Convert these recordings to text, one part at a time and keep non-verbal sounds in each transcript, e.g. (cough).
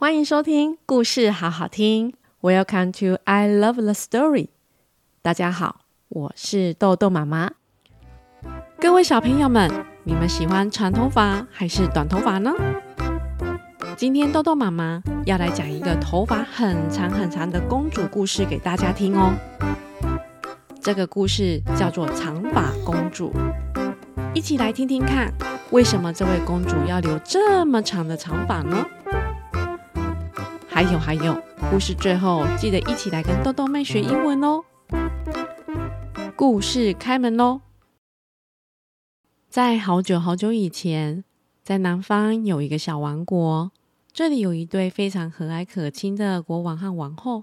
欢迎收听故事好好听。Welcome to I Love the Story。大家好，我是豆豆妈妈。各位小朋友们，你们喜欢长头发还是短头发呢？今天豆豆妈妈要来讲一个头发很长很长的公主故事给大家听哦。这个故事叫做《长发公主》，一起来听听看，为什么这位公主要留这么长的长发呢？还有还有，故事最后记得一起来跟豆豆妹学英文哦。故事开门喽！在好久好久以前，在南方有一个小王国，这里有一对非常和蔼可亲的国王和王后。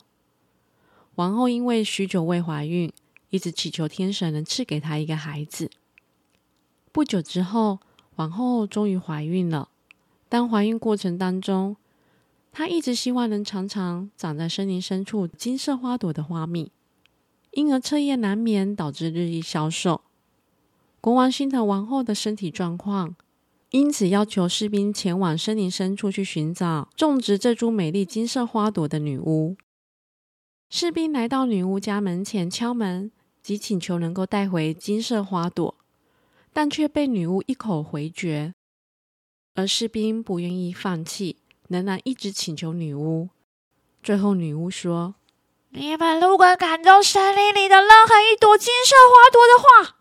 王后因为许久未怀孕，一直祈求天神能赐给她一个孩子。不久之后，王后终于怀孕了。当怀孕过程当中，他一直希望能尝尝长在森林深处金色花朵的花蜜，因而彻夜难眠，导致日益消瘦。国王心疼王后的身体状况，因此要求士兵前往森林深处去寻找种植这株美丽金色花朵的女巫。士兵来到女巫家门前敲门，即请求能够带回金色花朵，但却被女巫一口回绝。而士兵不愿意放弃。仍然一直请求女巫，最后女巫说：“你们如果赶走森林里的任何一朵金色花朵的话，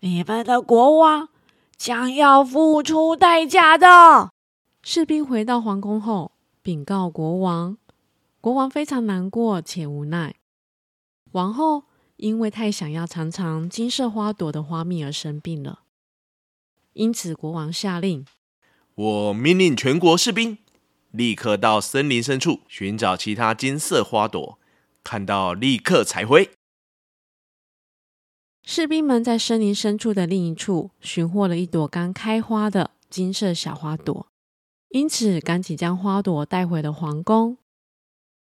你们的国王将要付出代价的。”士兵回到皇宫后，禀告国王，国王非常难过且无奈。王后因为太想要尝尝金色花朵的花蜜而生病了，因此国王下令：“我命令全国士兵。”立刻到森林深处寻找其他金色花朵，看到立刻采回。士兵们在森林深处的另一处寻获了一朵刚开花的金色小花朵，因此赶紧将花朵带回了皇宫。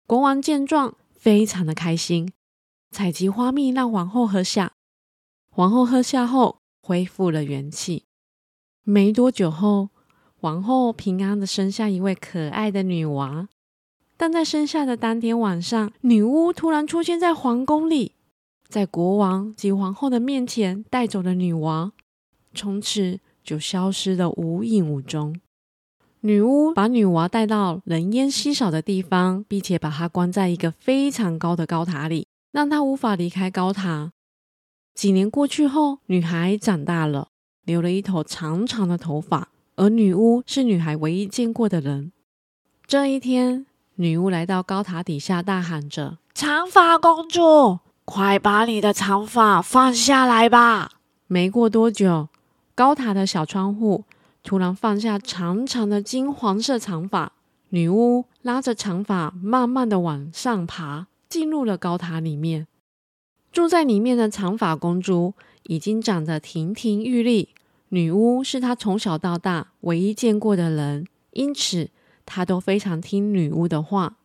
国王见状，非常的开心，采集花蜜让皇后喝下。皇后喝下后，恢复了元气。没多久后，王后平安的生下一位可爱的女娃，但在生下的当天晚上，女巫突然出现在皇宫里，在国王及皇后的面前带走了女娃，从此就消失的无影无踪。女巫把女娃带到人烟稀少的地方，并且把她关在一个非常高的高塔里，让她无法离开高塔。几年过去后，女孩长大了，留了一头长长的头发。而女巫是女孩唯一见过的人。这一天，女巫来到高塔底下，大喊着：“长发公主，快把你的长发放下来吧！”没过多久，高塔的小窗户突然放下长长的金黄色长发。女巫拉着长发，慢慢的往上爬，进入了高塔里面。住在里面的长发公主已经长得亭亭玉立。女巫是她从小到大唯一见过的人，因此她都非常听女巫的话。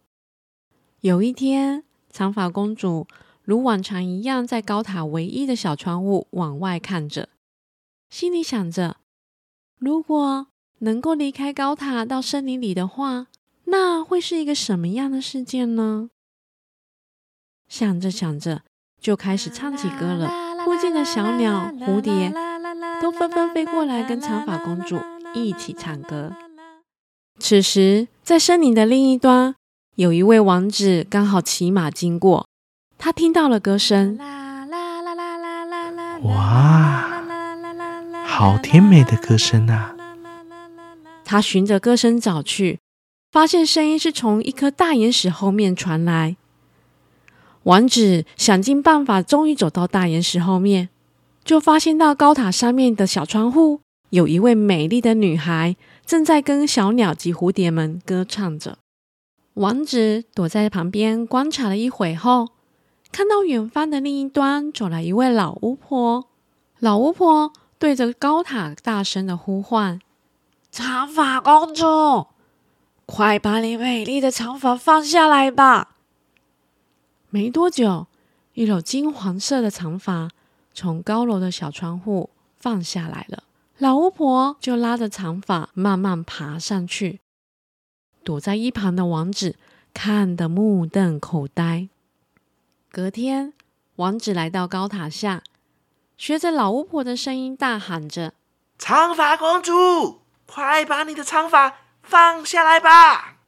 有一天，长发公主如往常一样，在高塔唯一的小窗户往外看着，心里想着：如果能够离开高塔到森林里的话，那会是一个什么样的世界呢？想着想着，就开始唱起歌了。附近的小鸟、蝴蝶。都纷纷飞过来跟长发公主一起唱歌。此时，在森林的另一端，有一位王子刚好骑马经过，他听到了歌声。哇，好甜美的歌声啊！他循着歌声找去，发现声音是从一颗大岩石后面传来。王子想尽办法，终于走到大岩石后面。就发现到高塔上面的小窗户，有一位美丽的女孩正在跟小鸟及蝴蝶们歌唱着。王子躲在旁边观察了一会后，看到远方的另一端走来一位老巫婆。老巫婆对着高塔大声的呼唤：“长发公主，快把你美丽的长发放下来吧！”没多久，一缕金黄色的长发。从高楼的小窗户放下来了，老巫婆就拉着长发慢慢爬上去。躲在一旁的王子看得目瞪口呆。隔天，王子来到高塔下，学着老巫婆的声音大喊着：“长发公主，快把你的长发放下来吧！”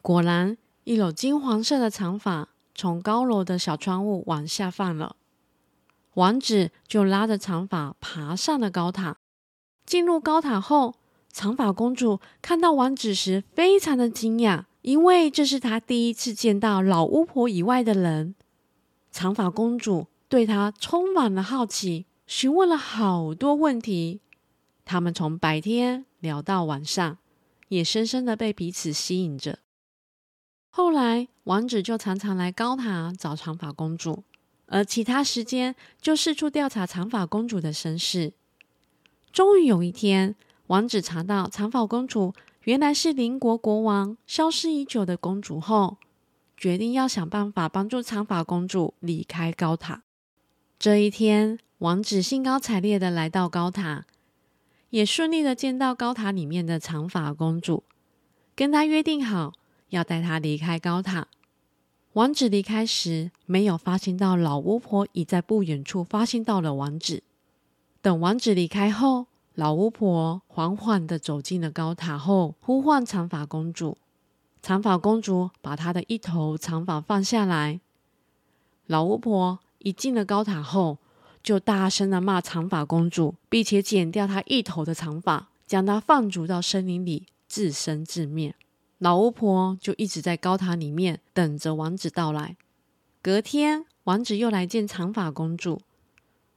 果然，一篓金黄色的长发从高楼的小窗户往下放了。王子就拉着长发爬上了高塔。进入高塔后，长发公主看到王子时，非常的惊讶。因为这是她第一次见到老巫婆以外的人，长发公主对她充满了好奇，询问了好多问题。他们从白天聊到晚上，也深深的被彼此吸引着。后来，王子就常常来高塔找长发公主，而其他时间就四处调查长发公主的身世。终于有一天，王子查到长发公主。原来是邻国国王消失已久的公主后，决定要想办法帮助长发公主离开高塔。这一天，王子兴高采烈的来到高塔，也顺利的见到高塔里面的长发公主，跟她约定好要带她离开高塔。王子离开时，没有发现到老巫婆已在不远处发现到了王子。等王子离开后，老巫婆缓缓地走进了高塔后，呼唤长发公主。长发公主把她的一头长发放下来。老巫婆一进了高塔后，就大声地骂长发公主，并且剪掉她一头的长发，将她放逐到森林里自生自灭。老巫婆就一直在高塔里面等着王子到来。隔天，王子又来见长发公主，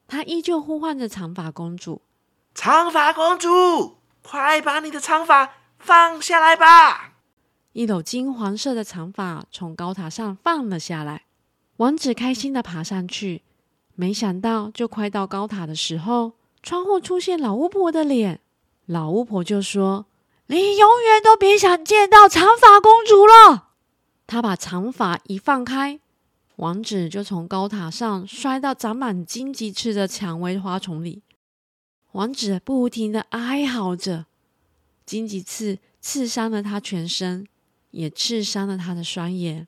他依旧呼唤着长发公主。长发公主，快把你的长发放下来吧！一篓金黄色的长发从高塔上放了下来，王子开心的爬上去。没想到，就快到高塔的时候，窗户出现老巫婆的脸。老巫婆就说：“你永远都别想见到长发公主了。”她把长发一放开，王子就从高塔上摔到长满荆棘刺的蔷薇花丛里。王子不停的哀嚎着，荆棘刺刺伤了他全身，也刺伤了他的双眼。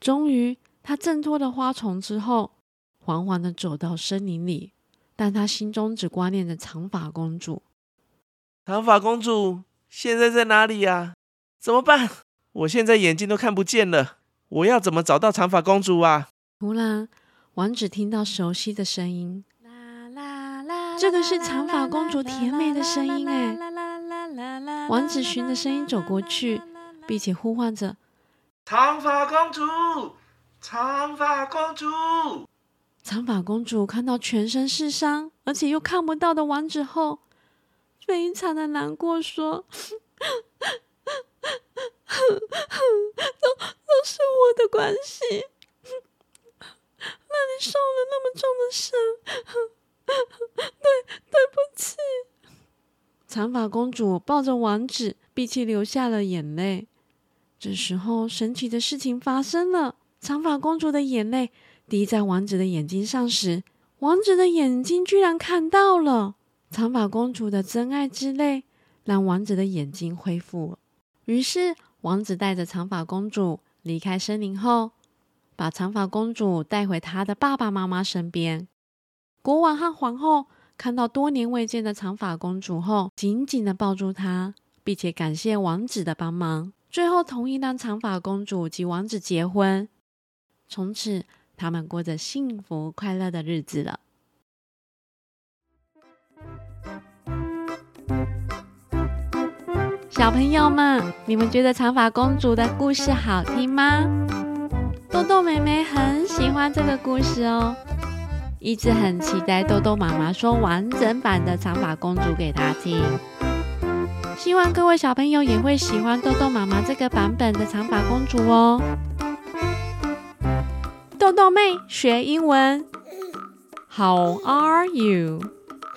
终于，他挣脱了花丛之后，缓缓的走到森林里，但他心中只挂念着长发公主。长发公主现在在哪里呀？怎么办？我现在眼睛都看不见了，我要怎么找到长发公主啊？突然，王子听到熟悉的声音。这个是长发公主甜美的声音哎！王子循着声音走过去，并且呼唤着：“长发公主，长发公主！”长发公主看到全身是伤，而且又看不到的王子后，非常的难过，说：“ (laughs) 都都是我的关系，让你受了那么重的伤。(laughs) ”对，对不起。长发公主抱着王子，闭气流下了眼泪。这时候，神奇的事情发生了：长发公主的眼泪滴在王子的眼睛上时，王子的眼睛居然看到了。长发公主的真爱之泪让王子的眼睛恢复。于是，王子带着长发公主离开森林后，把长发公主带回他的爸爸妈妈身边。国王和皇后看到多年未见的长发公主后，紧紧地抱住她，并且感谢王子的帮忙，最后同意让长发公主及王子结婚。从此，他们过着幸福快乐的日子了。小朋友们，你们觉得长发公主的故事好听吗？豆豆妹妹很喜欢这个故事哦。一直很期待豆豆妈妈说完整版的长发公主给她听，希望各位小朋友也会喜欢豆豆妈妈这个版本的长发公主哦。豆豆妹学英文，How are you?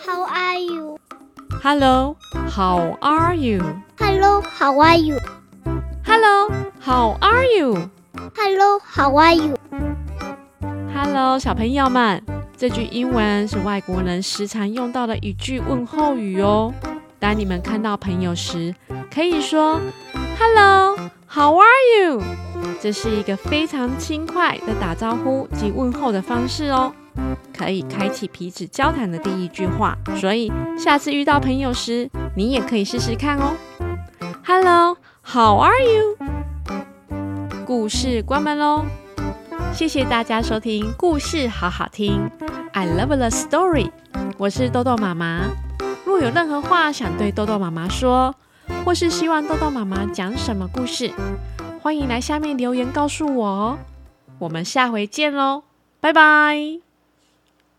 How are you? Hello, how are you? Hello, how are you? Hello, how are you? Hello, how are you? Hello，小朋友们。这句英文是外国人时常用到的一句问候语哦。当你们看到朋友时，可以说 Hello，How are you？这是一个非常轻快的打招呼及问候的方式哦，可以开启彼此交谈的第一句话。所以下次遇到朋友时，你也可以试试看哦。Hello，How are you？故事关门喽，谢谢大家收听故事好好听，I love the story。我是豆豆妈妈。若有任何话想对豆豆妈妈说，或是希望豆豆妈妈讲什么故事，欢迎来下面留言告诉我哦。我们下回见喽，拜拜。